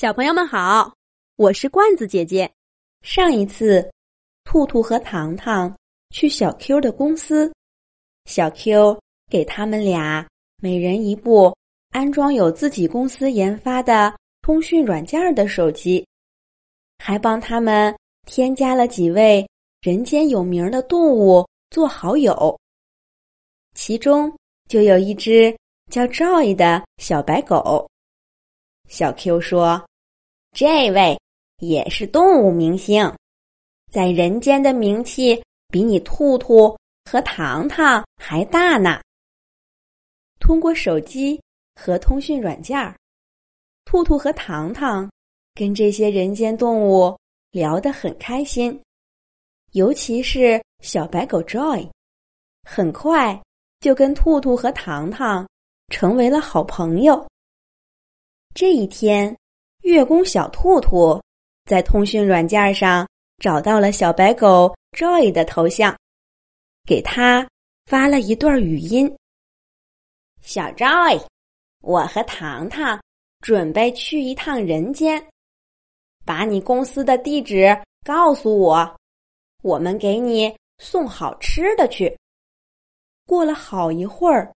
小朋友们好，我是罐子姐姐。上一次，兔兔和糖糖去小 Q 的公司，小 Q 给他们俩每人一部安装有自己公司研发的通讯软件的手机，还帮他们添加了几位人间有名的动物做好友，其中就有一只叫 Joy 的小白狗。小 Q 说。这位也是动物明星，在人间的名气比你兔兔和糖糖还大呢。通过手机和通讯软件儿，兔兔和糖糖跟这些人间动物聊得很开心，尤其是小白狗 Joy，很快就跟兔兔和糖糖成为了好朋友。这一天。月宫小兔兔在通讯软件上找到了小白狗 Joy 的头像，给他发了一段语音：“小 Joy，我和糖糖准备去一趟人间，把你公司的地址告诉我，我们给你送好吃的去。”过了好一会儿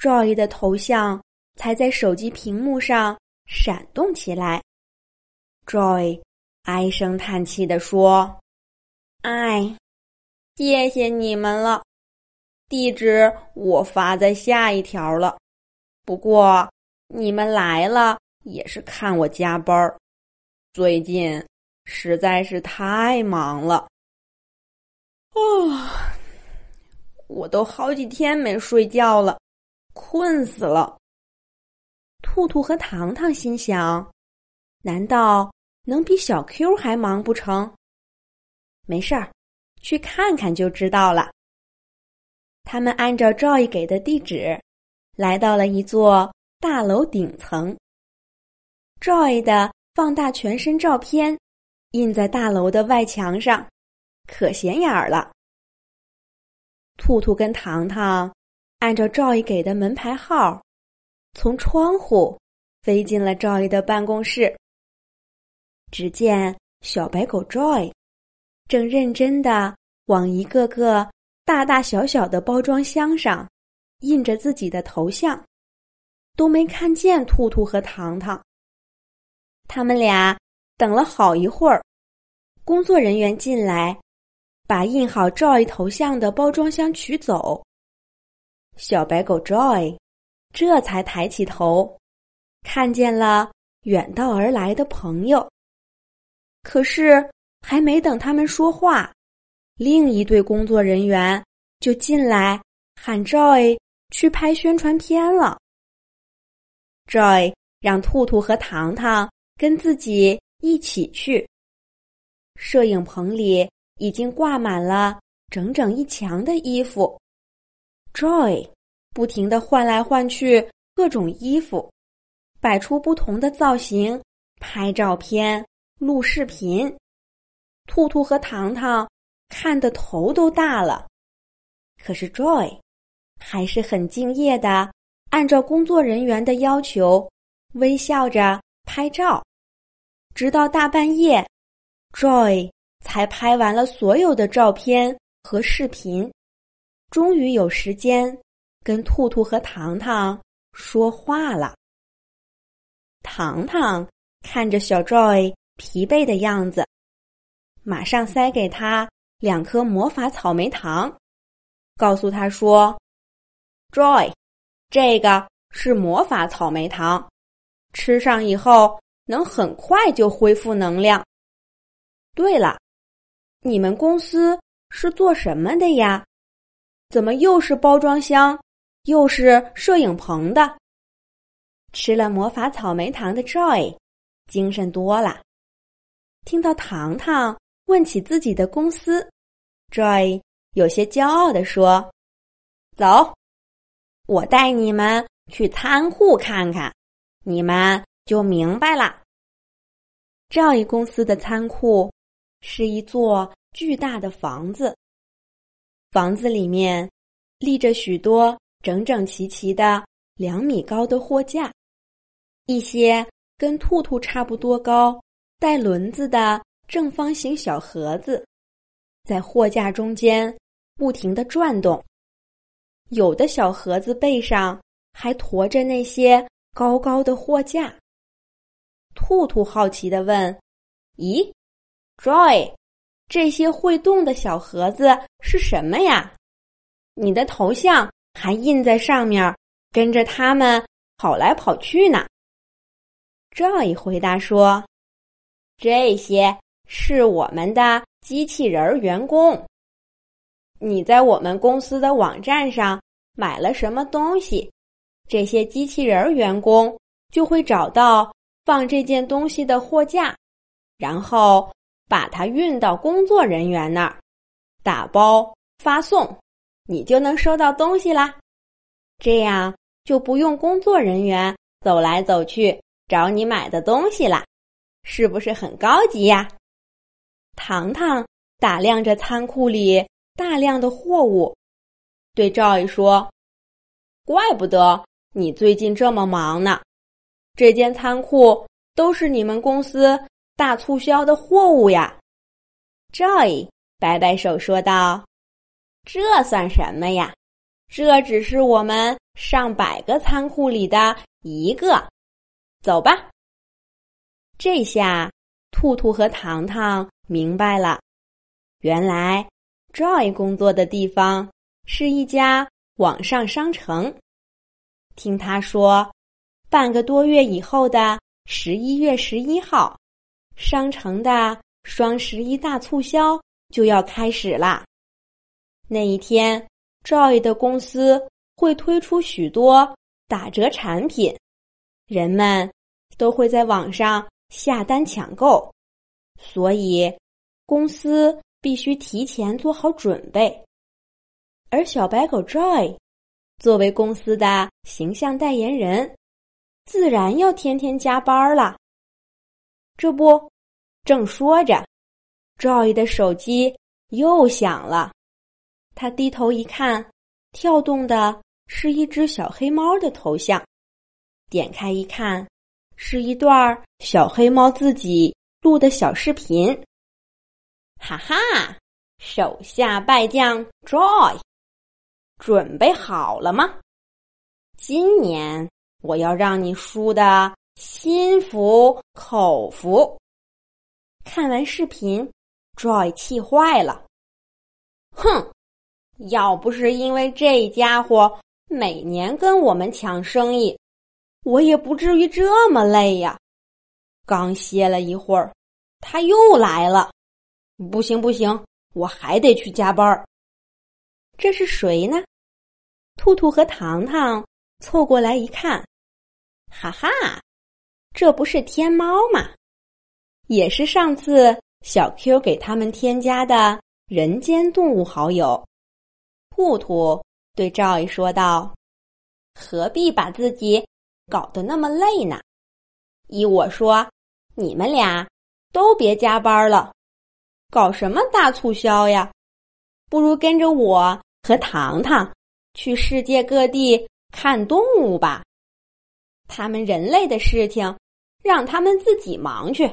，Joy 的头像才在手机屏幕上。闪动起来，Joy 唉声叹气地说：“哎，谢谢你们了，地址我发在下一条了。不过你们来了也是看我加班儿，最近实在是太忙了。啊，我都好几天没睡觉了，困死了。”兔兔和糖糖心想：“难道能比小 Q 还忙不成？”没事儿，去看看就知道了。他们按照 Joy 给的地址，来到了一座大楼顶层。Joy 的放大全身照片印在大楼的外墙上，可显眼了。兔兔跟糖糖按照 Joy 给的门牌号。从窗户飞进了 Joy 的办公室。只见小白狗 Joy 正认真的往一个个大大小小的包装箱上印着自己的头像，都没看见兔兔和糖糖。他们俩等了好一会儿，工作人员进来，把印好 Joy 头像的包装箱取走。小白狗 Joy。这才抬起头，看见了远道而来的朋友。可是还没等他们说话，另一队工作人员就进来喊 Joy 去拍宣传片了。Joy 让兔兔和糖糖跟自己一起去。摄影棚里已经挂满了整整一墙的衣服。Joy。不停的换来换去各种衣服，摆出不同的造型，拍照片、录视频。兔兔和糖糖看的头都大了，可是 Joy 还是很敬业的，按照工作人员的要求，微笑着拍照。直到大半夜，Joy 才拍完了所有的照片和视频，终于有时间。跟兔兔和糖糖说话了。糖糖看着小 Joy 疲惫的样子，马上塞给他两颗魔法草莓糖，告诉他说：“Joy，这个是魔法草莓糖，吃上以后能很快就恢复能量。对了，你们公司是做什么的呀？怎么又是包装箱？”又是摄影棚的，吃了魔法草莓糖的 Joy，精神多了。听到糖糖问起自己的公司，Joy 有些骄傲的说：“走，我带你们去仓库看看，你们就明白了。”Joy 公司的仓库是一座巨大的房子，房子里面立着许多。整整齐齐的两米高的货架，一些跟兔兔差不多高、带轮子的正方形小盒子，在货架中间不停的转动。有的小盒子背上还驮着那些高高的货架。兔兔好奇的问：“咦，Joy，这些会动的小盒子是什么呀？你的头像还印在上面，跟着他们跑来跑去呢。”Joy 回答说：“这些是我们的机器人员工。你在我们公司的网站上买了什么东西，这些机器人员工就会找到。”放这件东西的货架，然后把它运到工作人员那儿，打包发送，你就能收到东西啦。这样就不用工作人员走来走去找你买的东西啦，是不是很高级呀？糖糖打量着仓库里大量的货物，对赵毅说：“怪不得你最近这么忙呢。”这间仓库都是你们公司大促销的货物呀，Joy 摆摆手说道：“这算什么呀？这只是我们上百个仓库里的一个。走吧。”这下，兔兔和糖糖明白了，原来 Joy 工作的地方是一家网上商城。听他说。半个多月以后的十一月十一号，商城的双十一大促销就要开始啦。那一天，Joy 的公司会推出许多打折产品，人们都会在网上下单抢购，所以公司必须提前做好准备。而小白狗 Joy 作为公司的形象代言人。自然要天天加班了。这不，正说着，赵毅的手机又响了。他低头一看，跳动的是一只小黑猫的头像。点开一看，是一段小黑猫自己录的小视频。哈哈，手下败将 Joy，准备好了吗？今年。我要让你输的心服口服。看完视频，Joy 气坏了。哼，要不是因为这家伙每年跟我们抢生意，我也不至于这么累呀。刚歇了一会儿，他又来了。不行不行，我还得去加班。这是谁呢？兔兔和糖糖凑过来一看。哈哈，这不是天猫吗？也是上次小 Q 给他们添加的人间动物好友。兔兔对赵毅说道：“何必把自己搞得那么累呢？依我说，你们俩都别加班了，搞什么大促销呀？不如跟着我和糖糖去世界各地看动物吧。”他们人类的事情，让他们自己忙去。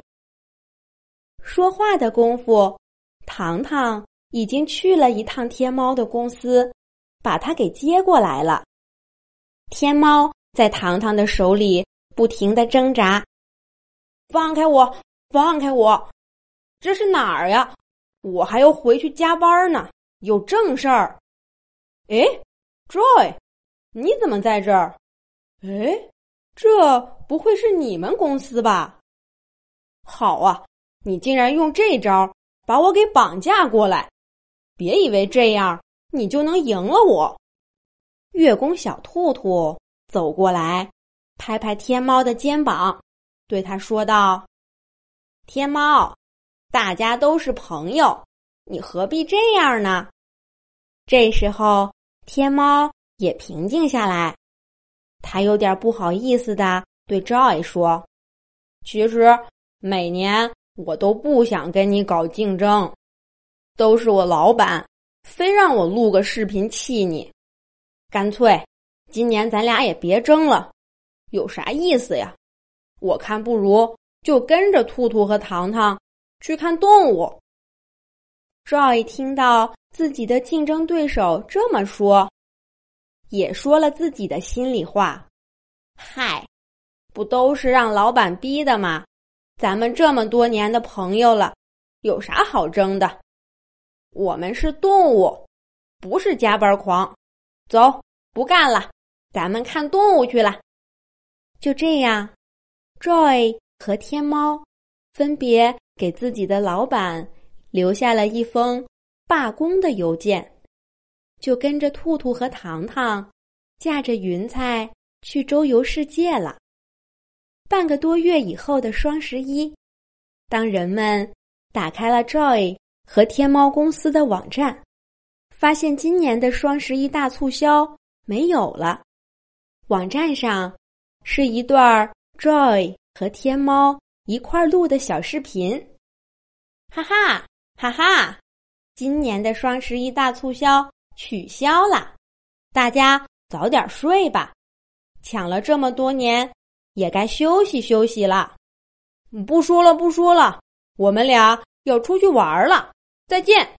说话的功夫，糖糖已经去了一趟天猫的公司，把他给接过来了。天猫在糖糖的手里不停的挣扎：“放开我，放开我！这是哪儿呀？我还要回去加班呢，有正事儿。”哎，Joy，你怎么在这儿？哎。这不会是你们公司吧？好啊，你竟然用这招把我给绑架过来！别以为这样你就能赢了我。月宫小兔兔走过来，拍拍天猫的肩膀，对他说道：“天猫，大家都是朋友，你何必这样呢？”这时候，天猫也平静下来。他有点不好意思的对 Joy 说：“其实每年我都不想跟你搞竞争，都是我老板非让我录个视频气你。干脆今年咱俩也别争了，有啥意思呀？我看不如就跟着兔兔和糖糖去看动物。Joy 听到自己的竞争对手这么说，也说了自己的心里话：“嗨，不都是让老板逼的吗？咱们这么多年的朋友了，有啥好争的？我们是动物，不是加班狂。走，不干了，咱们看动物去了。”就这样，Joy 和天猫分别给自己的老板。留下了一封罢工的邮件，就跟着兔兔和糖糖驾着云彩去周游世界了。半个多月以后的双十一，当人们打开了 Joy 和天猫公司的网站，发现今年的双十一大促销没有了。网站上是一段 Joy 和天猫一块录的小视频，哈哈。哈哈，今年的双十一大促销取消了，大家早点睡吧。抢了这么多年，也该休息休息了。不说了，不说了，我们俩要出去玩了，再见。